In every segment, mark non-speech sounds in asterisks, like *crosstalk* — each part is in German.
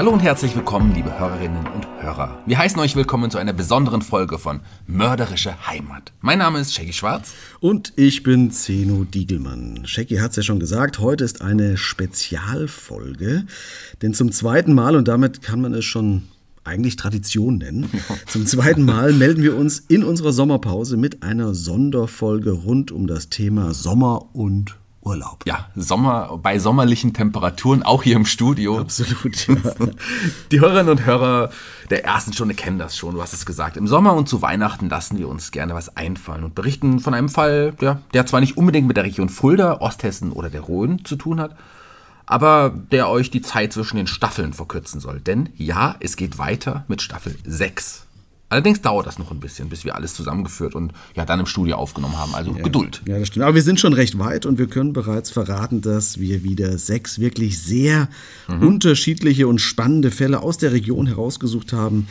Hallo und herzlich willkommen, liebe Hörerinnen und Hörer. Wir heißen euch willkommen zu einer besonderen Folge von Mörderische Heimat. Mein Name ist Shaggy Schwarz. Und ich bin Zeno Diegelmann. Shaggy hat es ja schon gesagt, heute ist eine Spezialfolge. Denn zum zweiten Mal, und damit kann man es schon eigentlich Tradition nennen. *laughs* Zum zweiten Mal melden wir uns in unserer Sommerpause mit einer Sonderfolge rund um das Thema Sommer und Urlaub. Ja, Sommer bei sommerlichen Temperaturen, auch hier im Studio. Absolut. Ja. Die Hörerinnen und Hörer der ersten Stunde kennen das schon, du hast es gesagt. Im Sommer und zu Weihnachten lassen wir uns gerne was einfallen und berichten von einem Fall, ja, der zwar nicht unbedingt mit der Region Fulda, Osthessen oder der Rhön zu tun hat, aber der euch die Zeit zwischen den Staffeln verkürzen soll. Denn ja, es geht weiter mit Staffel 6. Allerdings dauert das noch ein bisschen, bis wir alles zusammengeführt und ja dann im Studio aufgenommen haben. Also ja, Geduld. Ja, das stimmt. Aber wir sind schon recht weit und wir können bereits verraten, dass wir wieder sechs wirklich sehr mhm. unterschiedliche und spannende Fälle aus der Region herausgesucht haben,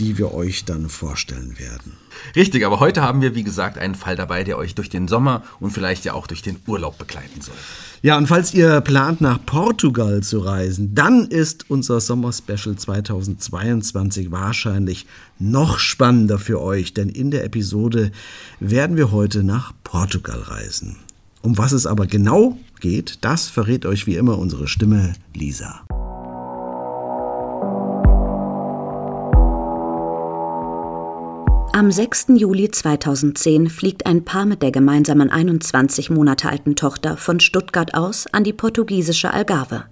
die wir euch dann vorstellen werden. Richtig, aber heute haben wir, wie gesagt, einen Fall dabei, der euch durch den Sommer und vielleicht ja auch durch den Urlaub begleiten soll. Ja, und falls ihr plant, nach Portugal zu reisen, dann ist unser Sommer-Special 2022 wahrscheinlich noch spannender für euch, denn in der Episode werden wir heute nach Portugal reisen. Um was es aber genau geht, das verrät euch wie immer unsere Stimme Lisa. Am 6. Juli 2010 fliegt ein Paar mit der gemeinsamen 21 Monate alten Tochter von Stuttgart aus an die portugiesische Algarve.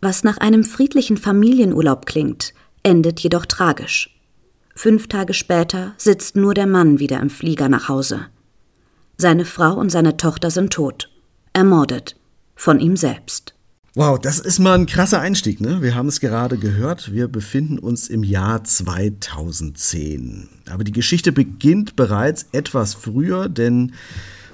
Was nach einem friedlichen Familienurlaub klingt, endet jedoch tragisch. Fünf Tage später sitzt nur der Mann wieder im Flieger nach Hause. Seine Frau und seine Tochter sind tot, ermordet, von ihm selbst. Wow, das ist mal ein krasser Einstieg, ne? Wir haben es gerade gehört. Wir befinden uns im Jahr 2010. Aber die Geschichte beginnt bereits etwas früher, denn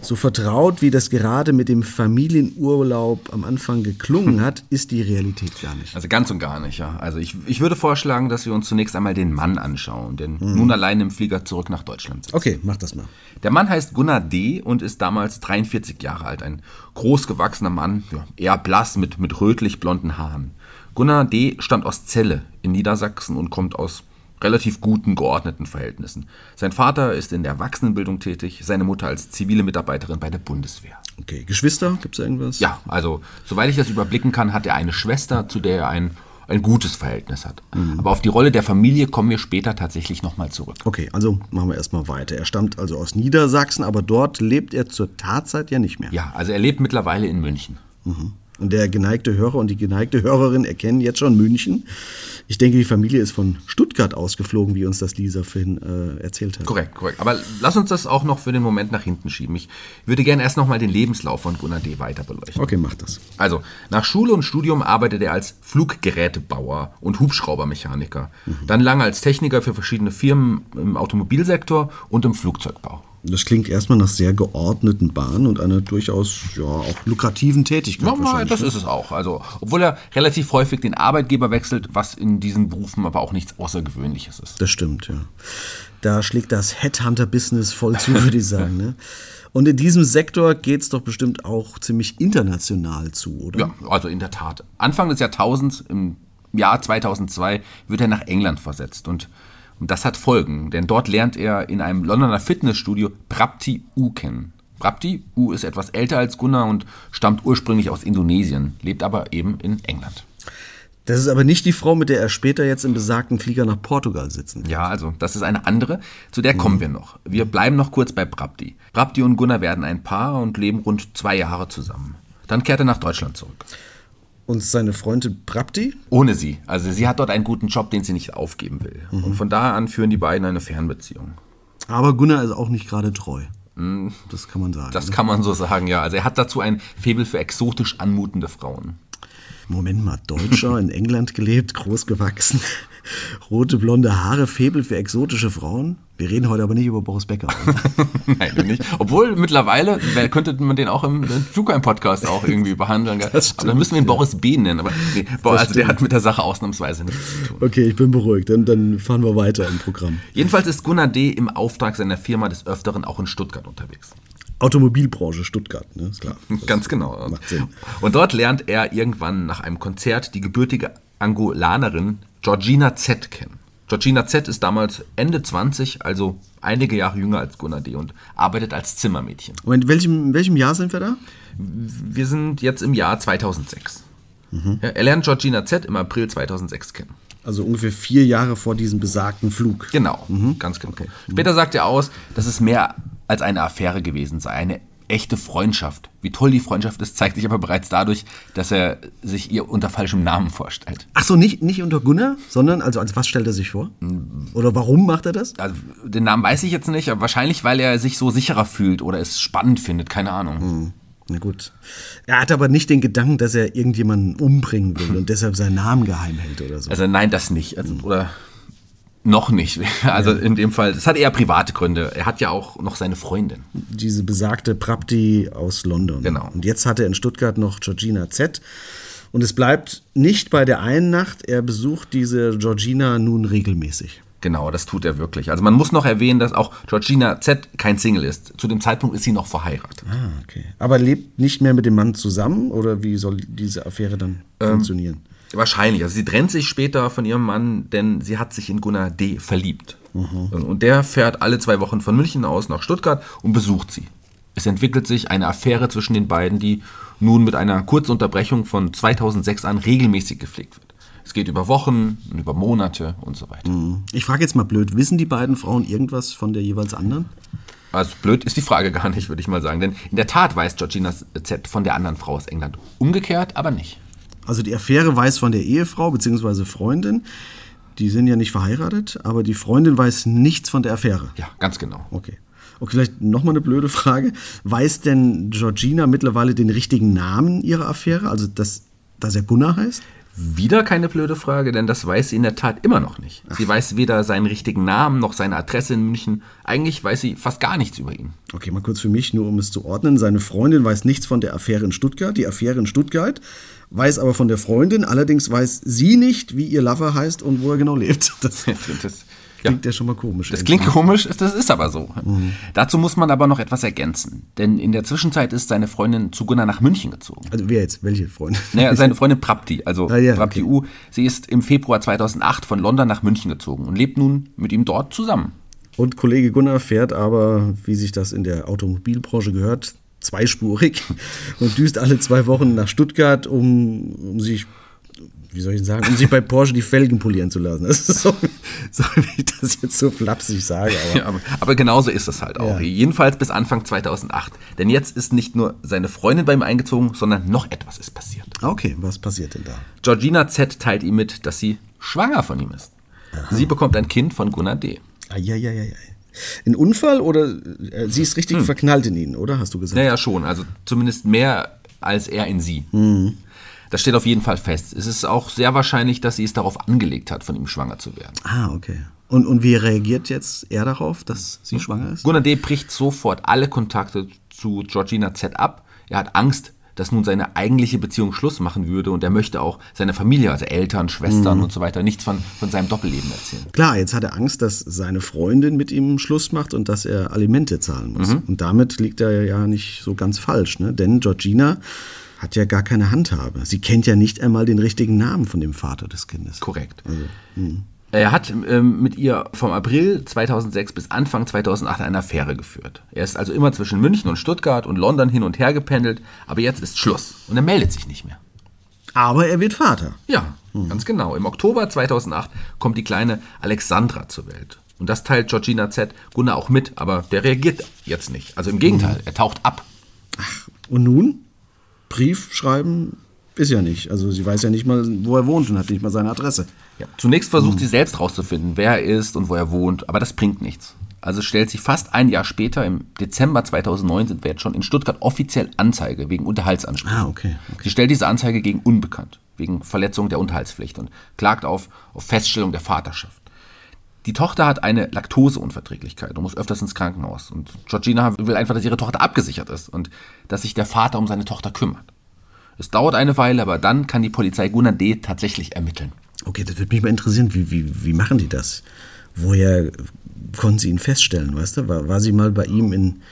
so vertraut, wie das gerade mit dem Familienurlaub am Anfang geklungen hat, *laughs* ist die Realität gar nicht. Also ganz und gar nicht, ja. Also ich, ich würde vorschlagen, dass wir uns zunächst einmal den Mann anschauen, denn mhm. nun allein im Flieger zurück nach Deutschland sitzt. Okay, mach das mal. Der Mann heißt Gunnar D. und ist damals 43 Jahre alt. Ein großgewachsener Mann, ja, eher blass mit, mit rötlich blonden Haaren. Gunnar D. stammt aus Celle in Niedersachsen und kommt aus relativ guten, geordneten Verhältnissen. Sein Vater ist in der Erwachsenenbildung tätig, seine Mutter als zivile Mitarbeiterin bei der Bundeswehr. Okay, Geschwister, gibt es irgendwas? Ja, also soweit ich das überblicken kann, hat er eine Schwester, zu der er ein, ein gutes Verhältnis hat. Mhm. Aber auf die Rolle der Familie kommen wir später tatsächlich nochmal zurück. Okay, also machen wir erstmal weiter. Er stammt also aus Niedersachsen, aber dort lebt er zur Tatzeit ja nicht mehr. Ja, also er lebt mittlerweile in München. Mhm. Und der geneigte Hörer und die geneigte Hörerin erkennen jetzt schon München. Ich denke, die Familie ist von Stuttgart ausgeflogen, wie uns das Lisa vorhin äh, erzählt hat. Korrekt, korrekt. Aber lass uns das auch noch für den Moment nach hinten schieben. Ich würde gerne erst noch mal den Lebenslauf von Gunnar D. weiter beleuchten. Okay, mach das. Also, nach Schule und Studium arbeitet er als Fluggerätebauer und Hubschraubermechaniker. Mhm. Dann lange als Techniker für verschiedene Firmen im Automobilsektor und im Flugzeugbau. Das klingt erstmal nach sehr geordneten Bahnen und einer durchaus ja, auch lukrativen Tätigkeit. Ja, das ne? ist es auch. Also, obwohl er relativ häufig den Arbeitgeber wechselt, was in diesen Berufen aber auch nichts Außergewöhnliches ist. Das stimmt, ja. Da schlägt das Headhunter-Business voll zu, würde ich sagen. Ne? Und in diesem Sektor geht es doch bestimmt auch ziemlich international zu, oder? Ja, also in der Tat. Anfang des Jahrtausends, im Jahr 2002, wird er nach England versetzt und und das hat Folgen, denn dort lernt er in einem Londoner Fitnessstudio Prapti U kennen. Prapti U ist etwas älter als Gunnar und stammt ursprünglich aus Indonesien, lebt aber eben in England. Das ist aber nicht die Frau, mit der er später jetzt im besagten Flieger nach Portugal sitzen. Ja, also das ist eine andere. Zu der kommen mhm. wir noch. Wir bleiben noch kurz bei Prapti. Prapti und Gunnar werden ein Paar und leben rund zwei Jahre zusammen. Dann kehrt er nach Deutschland zurück. Und seine Freundin Prapti? Ohne sie. Also sie hat dort einen guten Job, den sie nicht aufgeben will. Mhm. Und von da an führen die beiden eine Fernbeziehung. Aber Gunnar ist auch nicht gerade treu. Mhm. Das kann man sagen. Das ne? kann man so sagen, ja. Also er hat dazu ein Faible für exotisch anmutende Frauen. Moment mal, Deutscher, in England gelebt, groß gewachsen, *laughs* rote blonde Haare, Febel für exotische Frauen. Wir reden heute aber nicht über Boris Becker. *laughs* Nein, nicht. Obwohl mittlerweile könnte man den auch im True-Podcast auch irgendwie behandeln. aber dann müssen wir ihn Boris B. nennen. Aber nee, also der hat mit der Sache ausnahmsweise nichts zu tun. Okay, ich bin beruhigt. Dann, dann fahren wir weiter im Programm. Jedenfalls ist Gunnar D. im Auftrag seiner Firma des Öfteren auch in Stuttgart unterwegs. Automobilbranche Stuttgart, ne? Ist klar. *laughs* Ganz genau. Macht Sinn. Und dort lernt er irgendwann nach einem Konzert die gebürtige Angolanerin Georgina Z kennen. Georgina Z ist damals Ende 20, also einige Jahre jünger als Gunnar D. und arbeitet als Zimmermädchen. Und in welchem, in welchem Jahr sind wir da? Wir sind jetzt im Jahr 2006. Mhm. Ja, er lernt Georgina Z im April 2006 kennen. Also ungefähr vier Jahre vor diesem besagten Flug. Genau, mhm. ganz genau. Okay. Später sagt er aus, dass es mehr als eine Affäre gewesen sei, eine echte Freundschaft. Wie toll die Freundschaft ist, zeigt sich aber bereits dadurch, dass er sich ihr unter falschem Namen vorstellt. Ach so, nicht, nicht unter Gunnar, sondern also als was stellt er sich vor? Oder warum macht er das? Also, den Namen weiß ich jetzt nicht, aber wahrscheinlich, weil er sich so sicherer fühlt oder es spannend findet, keine Ahnung. Hm. Na gut. Er hat aber nicht den Gedanken, dass er irgendjemanden umbringen will *laughs* und deshalb seinen Namen geheim hält oder so. Also nein, das nicht. Also, oder noch nicht. *laughs* Also in dem Fall, es hat eher private Gründe. Er hat ja auch noch seine Freundin. Diese besagte Prapti aus London. Genau. Und jetzt hat er in Stuttgart noch Georgina Z. Und es bleibt nicht bei der einen Nacht, er besucht diese Georgina nun regelmäßig. Genau, das tut er wirklich. Also man muss noch erwähnen, dass auch Georgina Z kein Single ist. Zu dem Zeitpunkt ist sie noch verheiratet. Ah, okay. Aber lebt nicht mehr mit dem Mann zusammen oder wie soll diese Affäre dann ähm, funktionieren? Wahrscheinlich. Also sie trennt sich später von ihrem Mann, denn sie hat sich in Gunnar D. verliebt. Mhm. Und der fährt alle zwei Wochen von München aus nach Stuttgart und besucht sie. Es entwickelt sich eine Affäre zwischen den beiden, die nun mit einer kurzen Unterbrechung von 2006 an regelmäßig gepflegt wird. Es geht über Wochen, über Monate und so weiter. Mhm. Ich frage jetzt mal blöd, wissen die beiden Frauen irgendwas von der jeweils anderen? Also blöd ist die Frage *laughs* gar nicht, würde ich mal sagen. Denn in der Tat weiß Georgina Z von der anderen Frau aus England. Umgekehrt aber nicht. Also die Affäre weiß von der Ehefrau bzw. Freundin. Die sind ja nicht verheiratet, aber die Freundin weiß nichts von der Affäre. Ja, ganz genau. Okay. Okay, vielleicht nochmal eine blöde Frage. Weiß denn Georgina mittlerweile den richtigen Namen ihrer Affäre? Also, dass, dass er Gunnar heißt? Wieder keine blöde Frage, denn das weiß sie in der Tat immer noch nicht. Sie weiß weder seinen richtigen Namen noch seine Adresse in München. Eigentlich weiß sie fast gar nichts über ihn. Okay, mal kurz für mich, nur um es zu ordnen. Seine Freundin weiß nichts von der Affäre in Stuttgart. Die Affäre in Stuttgart weiß aber von der Freundin. Allerdings weiß sie nicht, wie ihr Lover heißt und wo er genau lebt. *laughs* Das, das klingt ja. ja schon mal komisch. Das klingt komisch, das ist aber so. Mhm. Dazu muss man aber noch etwas ergänzen. Denn in der Zwischenzeit ist seine Freundin zu Gunnar nach München gezogen. Also wer jetzt? Welche Freundin? Naja, *laughs* seine Freundin Prapti, also ah, ja, Prapti okay. U. Sie ist im Februar 2008 von London nach München gezogen und lebt nun mit ihm dort zusammen. Und Kollege Gunnar fährt aber, wie sich das in der Automobilbranche gehört, zweispurig und düst alle zwei Wochen nach Stuttgart, um, um sich wie soll ich sagen, um sich bei Porsche die Felgen polieren zu lassen. Das ist so, *laughs* Sorry, wenn ich das jetzt so flapsig sage. Aber Ja, aber, aber genauso ist es halt auch. Ja. Jedenfalls bis Anfang 2008. Denn jetzt ist nicht nur seine Freundin bei ihm eingezogen, sondern noch etwas ist passiert. okay, was passiert denn da? Georgina Z teilt ihm mit, dass sie schwanger von ihm ist. Sie bekommt ein Kind von Gunnar D. Eieieiei. Ein Unfall oder äh, sie ist richtig verknallt in ihn, oder? Hast du gesagt? Naja, schon. Also zumindest mehr als er in sie. Das steht auf jeden Fall fest. Es ist auch sehr wahrscheinlich, dass sie es darauf angelegt hat, von ihm schwanger zu werden. Ah, okay. Und, und wie reagiert jetzt er darauf, dass sie schwanger ist? Gunnar D. bricht sofort alle Kontakte zu Georgina Z ab. Er hat Angst, dass nun seine eigentliche Beziehung Schluss machen würde und er möchte auch seine Familie, also Eltern, Schwestern und so weiter, nichts von, von seinem Doppelleben erzählen. Klar, jetzt hat er Angst, dass seine Freundin mit ihm Schluss macht und dass er Alimente zahlen muss. Und damit liegt er ja nicht so ganz falsch, ne? Denn Georgina hat ja gar keine Handhabe. Sie kennt ja nicht einmal den richtigen Namen von dem Vater des Kindes. Korrekt. Er hat ähm, mit ihr vom April 2006 bis Anfang 2008 eine Affäre geführt. Er ist also immer zwischen München und Stuttgart und London hin und her gependelt, aber jetzt ist Schluss und er meldet sich nicht mehr. Aber er wird Vater. Ja, ganz genau. Im Oktober 2008 kommt die kleine Alexandra zur Welt. Und das teilt Georgina Z. Gunnar auch mit, aber der reagiert jetzt nicht. Also im Gegenteil, er taucht ab. Und nun? Brief schreiben ist ja nicht. Also sie weiß ja nicht mal, wo er wohnt und hat nicht mal seine Adresse. Ja. Zunächst versucht sie selbst rauszufinden, wer er ist und wo er wohnt, aber das bringt nichts. Also stellt sie fast ein Jahr später, im Dezember 2009, sind wir jetzt schon in Stuttgart offiziell Anzeige wegen Unterhaltsansprüchen. Ah, okay, okay. Sie stellt diese Anzeige gegen Unbekannt, wegen Verletzung der Unterhaltspflicht und klagt auf, auf Feststellung der Vaterschaft. Die Tochter hat eine Laktoseunverträglichkeit und muss öfters ins Krankenhaus. Und Georgina will einfach, dass ihre Tochter abgesichert ist und dass sich der Vater um seine Tochter kümmert. Es dauert eine Weile, aber dann kann die Polizei Gunnar D. tatsächlich ermitteln. Okay, das würde mich mal interessieren. Wie, wie, wie machen die das? Woher konnten sie ihn feststellen, weißt du? War, war sie mal bei ihm in,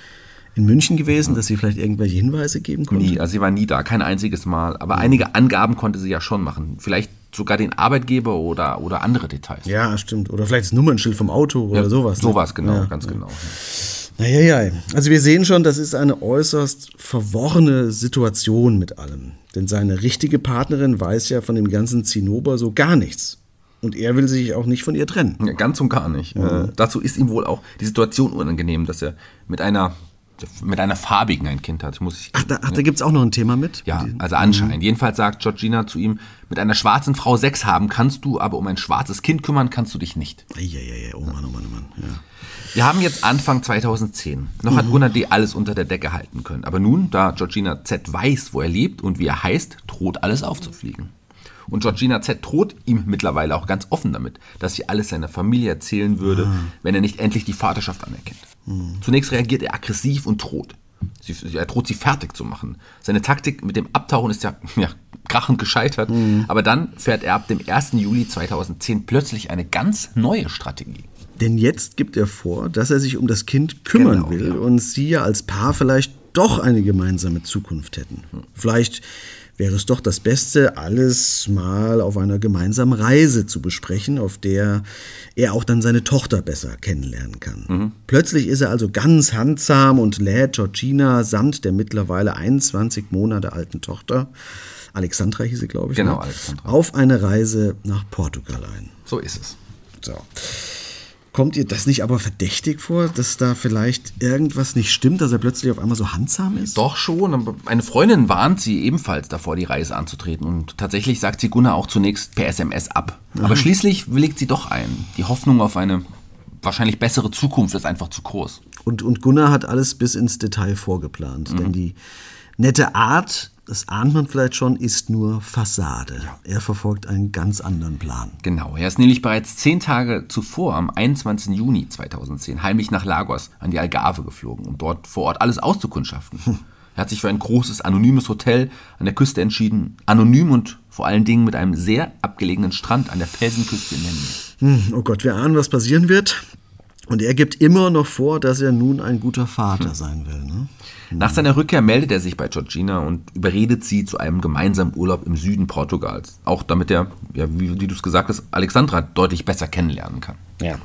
in München gewesen, dass sie vielleicht irgendwelche Hinweise geben konnte? Nie, also sie war nie da, kein einziges Mal. Aber einige Angaben konnte sie ja schon machen. Vielleicht sogar den Arbeitgeber oder, oder andere Details. Ja, stimmt. Oder vielleicht das Nummernschild vom Auto oder sowas. ne? Sowas, genau, Ja. ganz genau. Naja, also wir sehen schon, das ist eine äußerst verworrene Situation mit allem. Denn seine richtige Partnerin weiß ja von dem ganzen Zinnober so gar nichts. Und er will sich auch nicht von ihr trennen. Ja, ganz und gar nicht. Äh, dazu ist ihm wohl auch die Situation unangenehm, dass er mit einer, mit einer farbigen ein Kind hat. Muss ich, Ach, da, ach, da gibt es auch noch ein Thema mit? ja, also anscheinend. Jedenfalls sagt Georgina zu ihm, mit einer schwarzen Frau Sex haben kannst du, aber um ein schwarzes Kind kümmern kannst du dich nicht. Eieiei, oh Mann, oh Mann, oh Mann. Ja. Wir haben jetzt Anfang 2010. Noch hat Gunnar D. alles unter der Decke halten können. Aber nun, da Georgina Z. weiß, wo er lebt und wie er heißt, droht alles aufzufliegen. Und Georgina Z. droht ihm mittlerweile auch ganz offen damit, dass sie alles seiner Familie erzählen würde, wenn er nicht endlich die Vaterschaft anerkennt. Zunächst reagiert er aggressiv und droht. Sie, er droht sie fertig zu machen. Seine Taktik mit dem Abtauchen ist ja, *laughs* ja krachend gescheitert. Aber dann fährt er ab dem 1. Juli 2010 plötzlich eine ganz neue Strategie. Denn jetzt gibt er vor, dass er sich um das Kind kümmern Genau, will ja. und sie ja als Paar vielleicht doch eine gemeinsame Zukunft hätten. Vielleicht wäre es doch das Beste, alles mal auf einer gemeinsamen Reise zu besprechen, auf der er auch dann seine Tochter besser kennenlernen kann. Plötzlich ist er also ganz handsam und lädt Georgina samt der mittlerweile 21 Monate alten Tochter, Alexandra hieß sie, glaube ich, Genau, ne? Alexandra. auf eine Reise nach Portugal ein. So ist es. So. Kommt ihr das nicht aber verdächtig vor, dass da vielleicht irgendwas nicht stimmt, dass er plötzlich auf einmal so handsam ist? Doch schon, aber eine Freundin warnt sie ebenfalls davor, die Reise anzutreten. Und tatsächlich sagt sie Gunnar auch zunächst per SMS ab. Aber schließlich willigt sie doch ein. Die Hoffnung auf eine wahrscheinlich bessere Zukunft ist einfach zu groß. Und, und Gunnar hat alles bis ins Detail vorgeplant. Denn die nette Art, das ahnt man vielleicht schon, ist nur Fassade. Er verfolgt einen ganz anderen Plan. Genau, er ist nämlich bereits zehn Tage zuvor, am 21. Juni 2010, heimlich nach Lagos an die Algarve geflogen, um dort vor Ort alles auszukundschaften. Er hat sich für ein großes, anonymes Hotel an der Küste entschieden. Anonym und vor allen Dingen mit einem sehr abgelegenen Strand an der Felsenküste in der Nähe. Hm, oh Gott, wir ahnen, was passieren wird. Und er gibt immer noch vor, dass er nun ein guter Vater sein will. Ne? Nach seiner Rückkehr meldet er sich bei Georgina und überredet sie zu einem gemeinsamen Urlaub im Süden Portugals. Auch damit er, ja, wie, wie du es gesagt hast, Alexandra deutlich besser kennenlernen kann. Ja.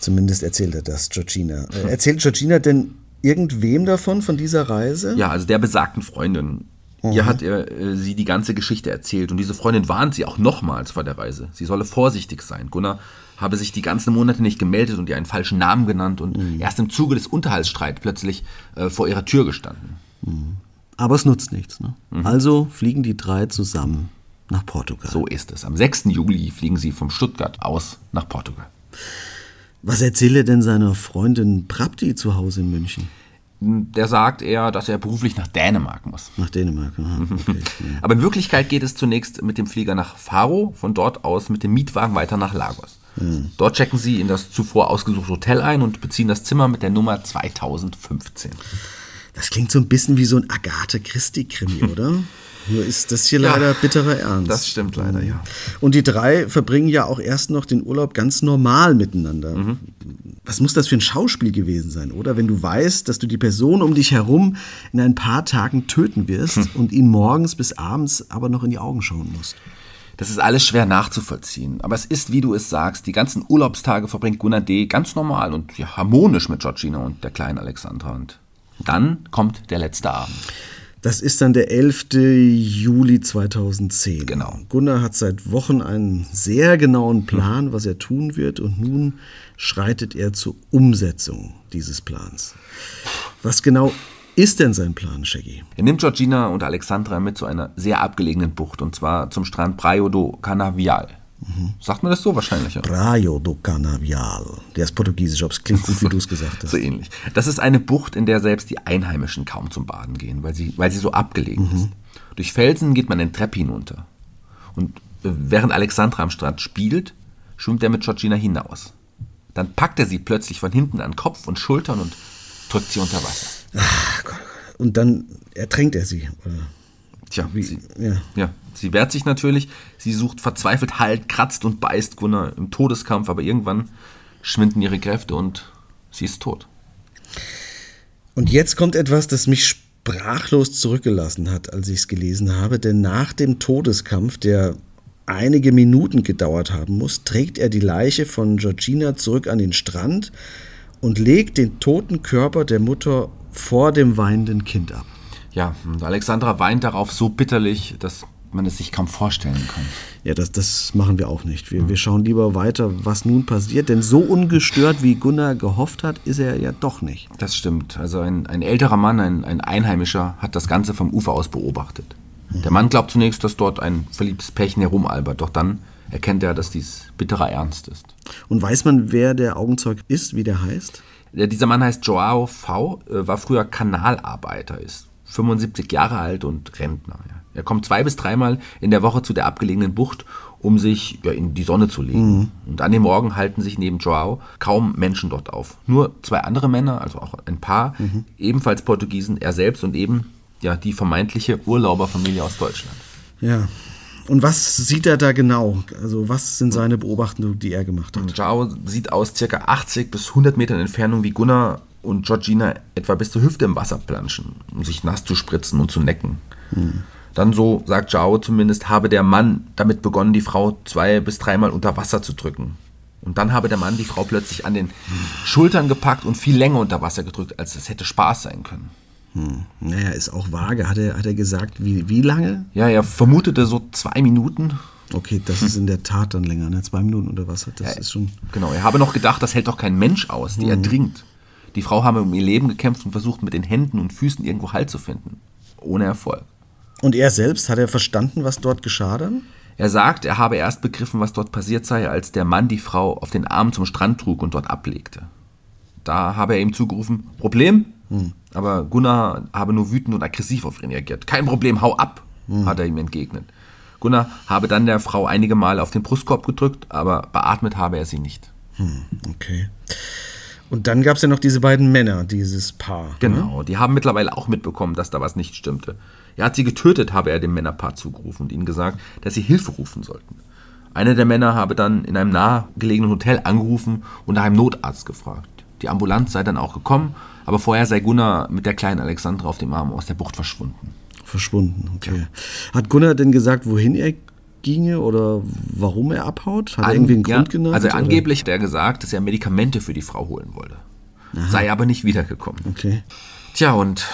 Zumindest erzählt er das, Georgina. Äh, Erzählt Georgina denn irgendwem davon, von dieser Reise? Ja, also der besagten Freundin. Ihr hat er, äh, sie die ganze Geschichte erzählt und diese Freundin warnt sie auch nochmals vor der Reise. Sie solle vorsichtig sein. Gunnar habe sich die ganzen Monate nicht gemeldet und ihr einen falschen Namen genannt und erst im Zuge des Unterhaltsstreits plötzlich äh, vor ihrer Tür gestanden. Aber es nutzt nichts. Ne? Also fliegen die drei zusammen nach Portugal. So ist es. Am 6. Juli fliegen sie vom Stuttgart aus nach Portugal. Was erzählt er denn seiner Freundin Prapti zu Hause in München? Der sagt eher, dass er beruflich nach Dänemark muss. Nach Dänemark. Aha, okay. ja. Aber in Wirklichkeit geht es zunächst mit dem Flieger nach Faro, von dort aus mit dem Mietwagen weiter nach Lagos. Dort checken sie in das zuvor ausgesuchte Hotel ein und beziehen das Zimmer mit der Nummer 2015. Das klingt so ein bisschen wie so ein Agathe Christie-Krimi, *laughs* oder? Nur ist das hier leider bitterer Ernst. Das stimmt leider, ja. Und die drei verbringen ja auch erst noch den Urlaub ganz normal miteinander. Mhm. Was muss das für ein Schauspiel gewesen sein, oder? Wenn du weißt, dass du die Person um dich herum in ein paar Tagen töten wirst Hm. und ihn morgens bis abends aber noch in die Augen schauen musst. Das ist alles schwer nachzuvollziehen. Aber es ist, wie du es sagst, die ganzen Urlaubstage verbringt Gunnar D. ganz normal und ja, harmonisch mit Georgina und der kleinen Alexandra. Und dann kommt der letzte Abend. Das ist dann der 11. Juli 2010. Genau. Gunnar hat seit Wochen einen sehr genauen Plan, was er tun wird, und nun schreitet er zur Umsetzung dieses Plans. Was genau ist denn sein Plan, Shaggy? Er nimmt Georgina und Alexandra mit zu einer sehr abgelegenen Bucht und zwar zum Strand Praio do Canavial. Sagt man das so wahrscheinlich? Ja? Praio do Canavial. Der ist portugiesisch, ob es klingt gut, wie du es gesagt hast. *laughs* So ähnlich. Das ist eine Bucht, in der selbst die Einheimischen kaum zum Baden gehen, weil sie, weil sie so abgelegen ist. Durch Felsen geht man den Trepp hinunter. Und äh, während Alexandra am Strand spielt, schwimmt er mit Georgina hinaus. Dann packt er sie plötzlich von hinten an Kopf und Schultern und drückt sie unter Wasser. Und dann ertränkt er sie. Oder? Tja, sie, Ja. ja, sie wehrt sich natürlich, sie sucht verzweifelt Halt, kratzt und beißt Gunnar im Todeskampf, aber irgendwann schwinden ihre Kräfte und sie ist tot. Und jetzt kommt etwas, das mich sprachlos zurückgelassen hat, als ich es gelesen habe, denn nach dem Todeskampf, der einige Minuten gedauert haben muss, trägt er die Leiche von Georgina zurück an den Strand und legt den toten Körper der Mutter vor dem weinenden Kind ab. Ja, und Alexandra weint darauf so bitterlich, dass man es sich kaum vorstellen kann. Ja, das, das machen wir auch nicht. Wir, wir schauen lieber weiter, was nun passiert, denn so ungestört, wie Gunnar gehofft hat, ist er ja doch nicht. Das stimmt. Also ein, ein älterer Mann, ein, ein Einheimischer, hat das Ganze vom Ufer aus beobachtet. Der Mann glaubt zunächst, dass dort ein verliebtes Pärchen herumalbert, doch dann erkennt er, dass dies bitterer Ernst ist. Und weiß man, wer der Augenzeug ist, wie der heißt? Dieser Mann heißt Joao V., äh, war früher Kanalarbeiter, ist 75 Jahre alt und Rentner. Er kommt zwei bis dreimal in der Woche zu der abgelegenen Bucht, um sich ja, in die Sonne zu legen. Und an dem Morgen halten sich neben Joao kaum Menschen dort auf. Nur zwei andere Männer, also auch ein Paar, ebenfalls Portugiesen, er selbst und eben ja, die vermeintliche Urlauberfamilie aus Deutschland. Ja. Und was sieht er da genau? Also was sind seine Beobachtungen, die er gemacht hat? Zhao sieht aus circa 80 bis 100 Metern Entfernung, wie Gunnar und Georgina etwa bis zur Hüfte im Wasser planschen, um sich nass zu spritzen und zu necken. Dann so, sagt Zhao zumindest, habe der Mann damit begonnen, die Frau zwei bis dreimal unter Wasser zu drücken. Und dann habe der Mann die Frau plötzlich an den Schultern gepackt und viel länger unter Wasser gedrückt, als es hätte Spaß sein können. Naja, ist auch vage. Hat er, hat er gesagt, wie, wie lange? Ja, er vermutete so zwei Minuten. Okay, das ist in der Tat dann länger, ne? Zwei Minuten unter Wasser, das ist schon. Genau, er habe noch gedacht, das hält doch kein Mensch aus, die ertrinkt. Die Frau habe um ihr Leben gekämpft und versucht mit den Händen und Füßen irgendwo Halt zu finden. Ohne Erfolg. Und er selbst, hat er verstanden, was dort geschah dann? Er sagt, er habe erst begriffen, was dort passiert sei, als der Mann die Frau auf den Arm zum Strand trug und dort ablegte. Da habe er ihm zugerufen, Problem? Aber Gunnar habe nur wütend und aggressiv auf ihn reagiert. Kein Problem, hau ab, hat er ihm entgegnet. Gunnar habe dann der Frau einige Male auf den Brustkorb gedrückt, aber beatmet habe er sie nicht. Okay. Und dann gab es ja noch diese beiden Männer, dieses Paar. ne? Genau, die haben mittlerweile auch mitbekommen, dass da was nicht stimmte. Er hat sie getötet, habe er dem Männerpaar zugerufen und ihnen gesagt, dass sie Hilfe rufen sollten. Einer der Männer habe dann in einem nahegelegenen Hotel angerufen und nach einem Notarzt gefragt. Die Ambulanz sei dann auch gekommen, aber vorher sei Gunnar mit der kleinen Alexandra auf dem Arm aus der Bucht verschwunden. Verschwunden, okay. Hat Gunnar denn gesagt, wohin er ginge oder warum er abhaut? Hat er irgendwie einen Ja, Grund genannt? Also oder? angeblich hat er gesagt, dass er Medikamente für die Frau holen wollte. Sei aber nicht wiedergekommen. Okay. Tja, und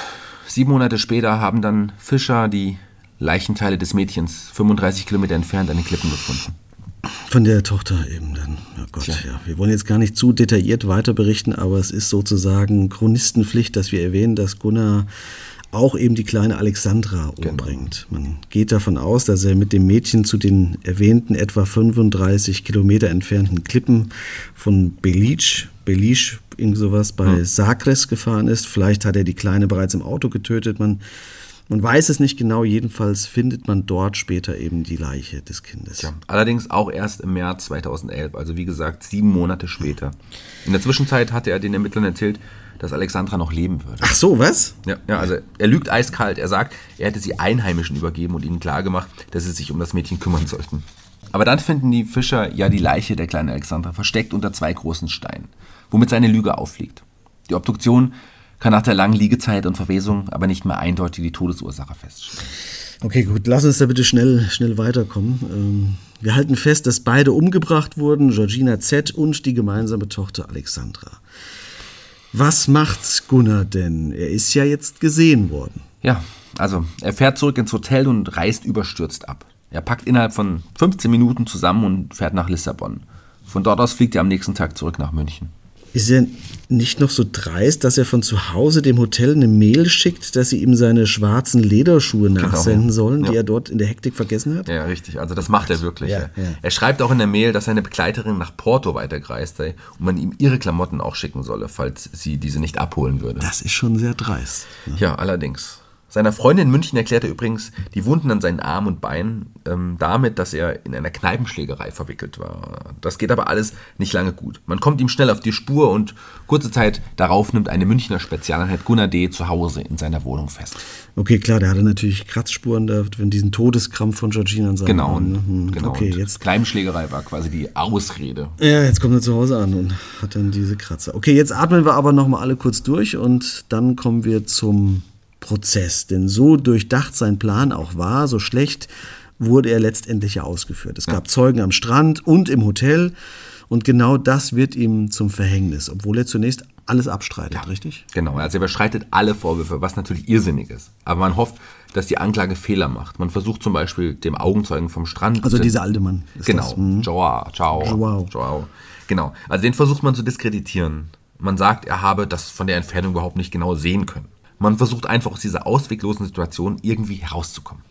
sieben Monate später haben dann Fischer die Leichenteile des Mädchens 35 Kilometer entfernt an den Klippen gefunden. Von der Tochter eben dann. Oh Gott, Tja. ja. Wir wollen jetzt gar nicht zu detailliert weiter berichten, aber es ist sozusagen Chronistenpflicht, dass wir erwähnen, dass Gunnar auch eben die kleine Alexandra umbringt. Man geht davon aus, dass er mit dem Mädchen zu den erwähnten etwa 35 Kilometer entfernten Klippen von Belic, Belic, irgend sowas bei Sagres gefahren ist. Vielleicht hat er die Kleine bereits im Auto getötet. Man, man weiß es nicht genau. Jedenfalls findet man dort später eben die Leiche des Kindes. Tja, allerdings auch erst im März 2011, also wie gesagt sieben Monate später. In der Zwischenzeit hatte er den Ermittlern erzählt, dass Alexandra noch leben würde. Ach so, was? Ja, ja, also er lügt eiskalt. Er sagt, er hätte sie Einheimischen übergeben und ihnen klargemacht, dass sie sich um das Mädchen kümmern sollten. Aber dann finden die Fischer ja die Leiche der kleinen Alexandra versteckt unter zwei großen Steinen, womit seine Lüge auffliegt. Die Obduktion kann nach der langen Liegezeit und Verwesung aber nicht mehr eindeutig die Todesursache feststellen. Okay, gut, lass uns da bitte schnell, schnell weiterkommen. Ähm, wir halten fest, dass beide umgebracht wurden, Georgina Z. und die gemeinsame Tochter Alexandra. Was macht Gunnar denn? Er ist ja jetzt gesehen worden. Ja, also er fährt zurück ins Hotel und reist überstürzt ab. Er packt innerhalb von 15 Minuten zusammen und fährt nach Lissabon. Von dort aus fliegt er am nächsten Tag zurück nach München. Ist er nicht noch so dreist, dass er von zu Hause dem Hotel eine Mail schickt, dass sie ihm seine schwarzen Lederschuhe nachsenden sollen, die Ja. er dort in der Hektik vergessen hat? Ja, richtig. Also das macht er wirklich. Ja, ja. Er schreibt auch in der Mail, dass seine Begleiterin nach Porto weitergereist sei und man ihm ihre Klamotten auch schicken solle, falls sie diese nicht abholen würde. Das ist schon sehr dreist. Ja, allerdings. Seiner Freundin in München erklärt er übrigens die Wunden an seinen Armen und Beinen ähm, damit, dass er in einer Kneipenschlägerei verwickelt war. Das geht aber alles nicht lange gut. Man kommt ihm schnell auf die Spur und kurze Zeit darauf nimmt eine Münchner Spezialeinheit Gunnar D. zu Hause in seiner Wohnung fest. Okay, klar, der hatte natürlich Kratzspuren da, wenn diesen Todeskrampf von Georgina an seinem Genau, Arm, ne? Hm, genau. Okay, jetzt Kneipenschlägerei war quasi die Ausrede. Ja, jetzt kommt er zu Hause an und hat dann diese Kratzer. Okay, jetzt atmen wir aber nochmal alle kurz durch und dann kommen wir zum Prozess. Denn so durchdacht sein Plan auch war, so schlecht wurde er letztendlich ja ausgeführt. Es gab Zeugen am Strand und im Hotel und genau das wird ihm zum Verhängnis, obwohl er zunächst alles abstreitet, richtig? Genau, also er überschreitet alle Vorwürfe, was natürlich irrsinnig ist. Aber man hofft, dass die Anklage Fehler macht. Man versucht zum Beispiel dem Augenzeugen vom Strand. Also dieser alte Mann. Genau, das. Hm. Joao, ciao, Joao. Joao. Genau, also den versucht man zu diskreditieren. Man sagt, er habe das von der Entfernung überhaupt nicht genau sehen können. Man versucht einfach aus dieser ausweglosen Situation irgendwie herauszukommen.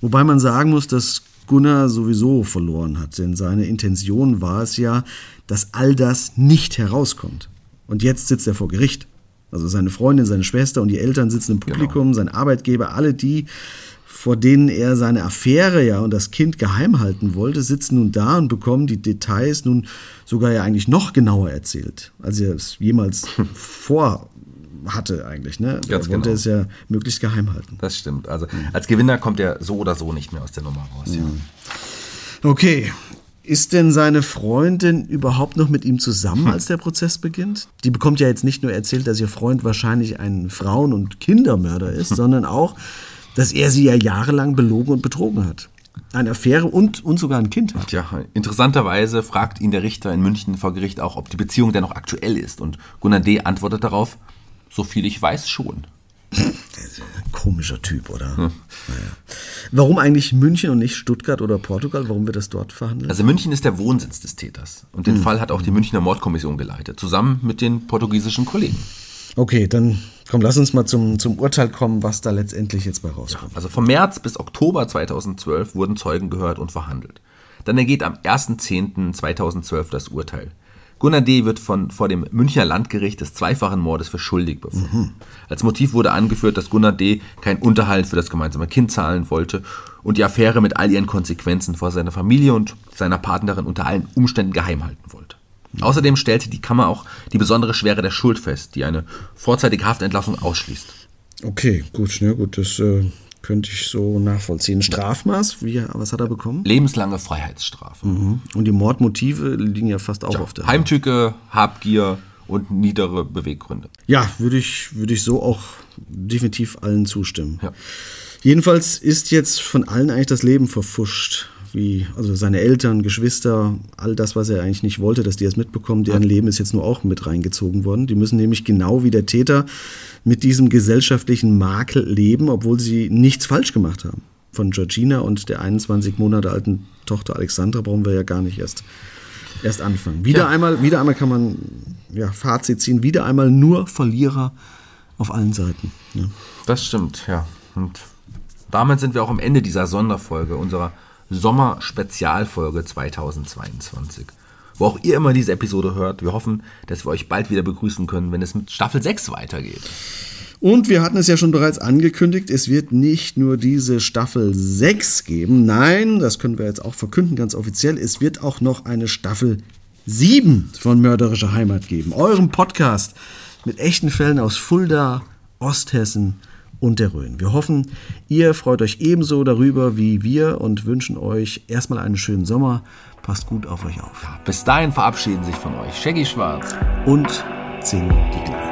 Wobei man sagen muss, dass Gunnar sowieso verloren hat, denn seine Intention war es ja, dass all das nicht herauskommt. Und jetzt sitzt er vor Gericht. Also seine Freundin, seine Schwester und die Eltern sitzen im Publikum, sein Arbeitgeber, alle die, vor denen er seine Affäre ja und das Kind geheim halten wollte, sitzen nun da und bekommen die Details nun sogar ja eigentlich noch genauer erzählt, als er es jemals *laughs* vor hatte eigentlich. Ne? Ganz er wollte genau. es ja möglichst geheim halten. Das stimmt. Also als Gewinner kommt er so oder so nicht mehr aus der Nummer raus. Ja. Okay. Ist denn seine Freundin überhaupt noch mit ihm zusammen, als der Prozess beginnt? Die bekommt ja jetzt nicht nur erzählt, dass ihr Freund wahrscheinlich ein Frauen- und Kindermörder ist, *laughs* sondern auch, dass er sie ja jahrelang belogen und betrogen hat. Eine Affäre und, und sogar ein Kind hat. Tja, interessanterweise fragt ihn der Richter in München vor Gericht auch, ob die Beziehung denn noch aktuell ist. Und Gunnar D. antwortet darauf, so viel ich weiß schon. Komischer Typ, oder? Naja. Warum eigentlich München und nicht Stuttgart oder Portugal? Warum wird das dort verhandelt? Also München ist der Wohnsitz des Täters. Und den Fall hat auch die Münchner Mordkommission geleitet, zusammen mit den portugiesischen Kollegen. Okay, dann komm, lass uns mal zum, zum Urteil kommen, was da letztendlich jetzt bei rauskommt. Also vom März bis Oktober 2012 wurden Zeugen gehört und verhandelt. Dann ergeht am 1.10.2012 das Urteil. Gunnar D. wird von, vor dem Münchner Landgericht des zweifachen Mordes für schuldig befunden. Als Motiv wurde angeführt, dass Gunnar D. keinen Unterhalt für das gemeinsame Kind zahlen wollte und die Affäre mit all ihren Konsequenzen vor seiner Familie und seiner Partnerin unter allen Umständen geheim halten wollte. Außerdem stellte die Kammer auch die besondere Schwere der Schuld fest, die eine vorzeitige Haftentlassung ausschließt. Okay, gut, ne, gut, das äh, könnte ich so nachvollziehen. Strafmaß, wie, was hat er bekommen? Lebenslange Freiheitsstrafe. Und die Mordmotive liegen ja fast auch auf der. Heimtücke, Habgier und niedere Beweggründe. Ja, würde ich, würde ich so auch definitiv allen zustimmen. Ja. Jedenfalls ist jetzt von allen eigentlich das Leben verfuscht. Wie, also seine Eltern, Geschwister, all das, was er eigentlich nicht wollte, dass die es mitbekommen, deren Leben ist jetzt nur auch mit reingezogen worden. Die müssen nämlich genau wie der Täter mit diesem gesellschaftlichen Makel leben, obwohl sie nichts falsch gemacht haben. Von Georgina und der 21 Monate alten Tochter Alexandra brauchen wir ja gar nicht erst, erst anfangen. Wieder ja. einmal, wieder einmal kann man ja, Fazit ziehen, wieder einmal nur Verlierer auf allen Seiten. Ja. Das stimmt, ja. Und damit sind wir auch am Ende dieser Sonderfolge, unserer Sommer-Spezialfolge 2022. Wo auch ihr immer diese Episode hört. Wir hoffen, dass wir euch bald wieder begrüßen können, wenn es mit Staffel 6 weitergeht. Und wir hatten es ja schon bereits angekündigt, es wird nicht nur diese Staffel 6 geben, nein, das können wir jetzt auch verkünden, ganz offiziell, es wird auch noch eine Staffel 7 von Mörderische Heimat geben. Eurem Podcast mit echten Fällen aus Fulda, Osthessen und der Rhön. Wir hoffen, ihr freut euch ebenso darüber wie wir und wünschen euch erstmal einen schönen Sommer. Passt gut auf euch auf. bis dahin verabschieden sich von euch Shaggy Schwarz und Zing die Glück.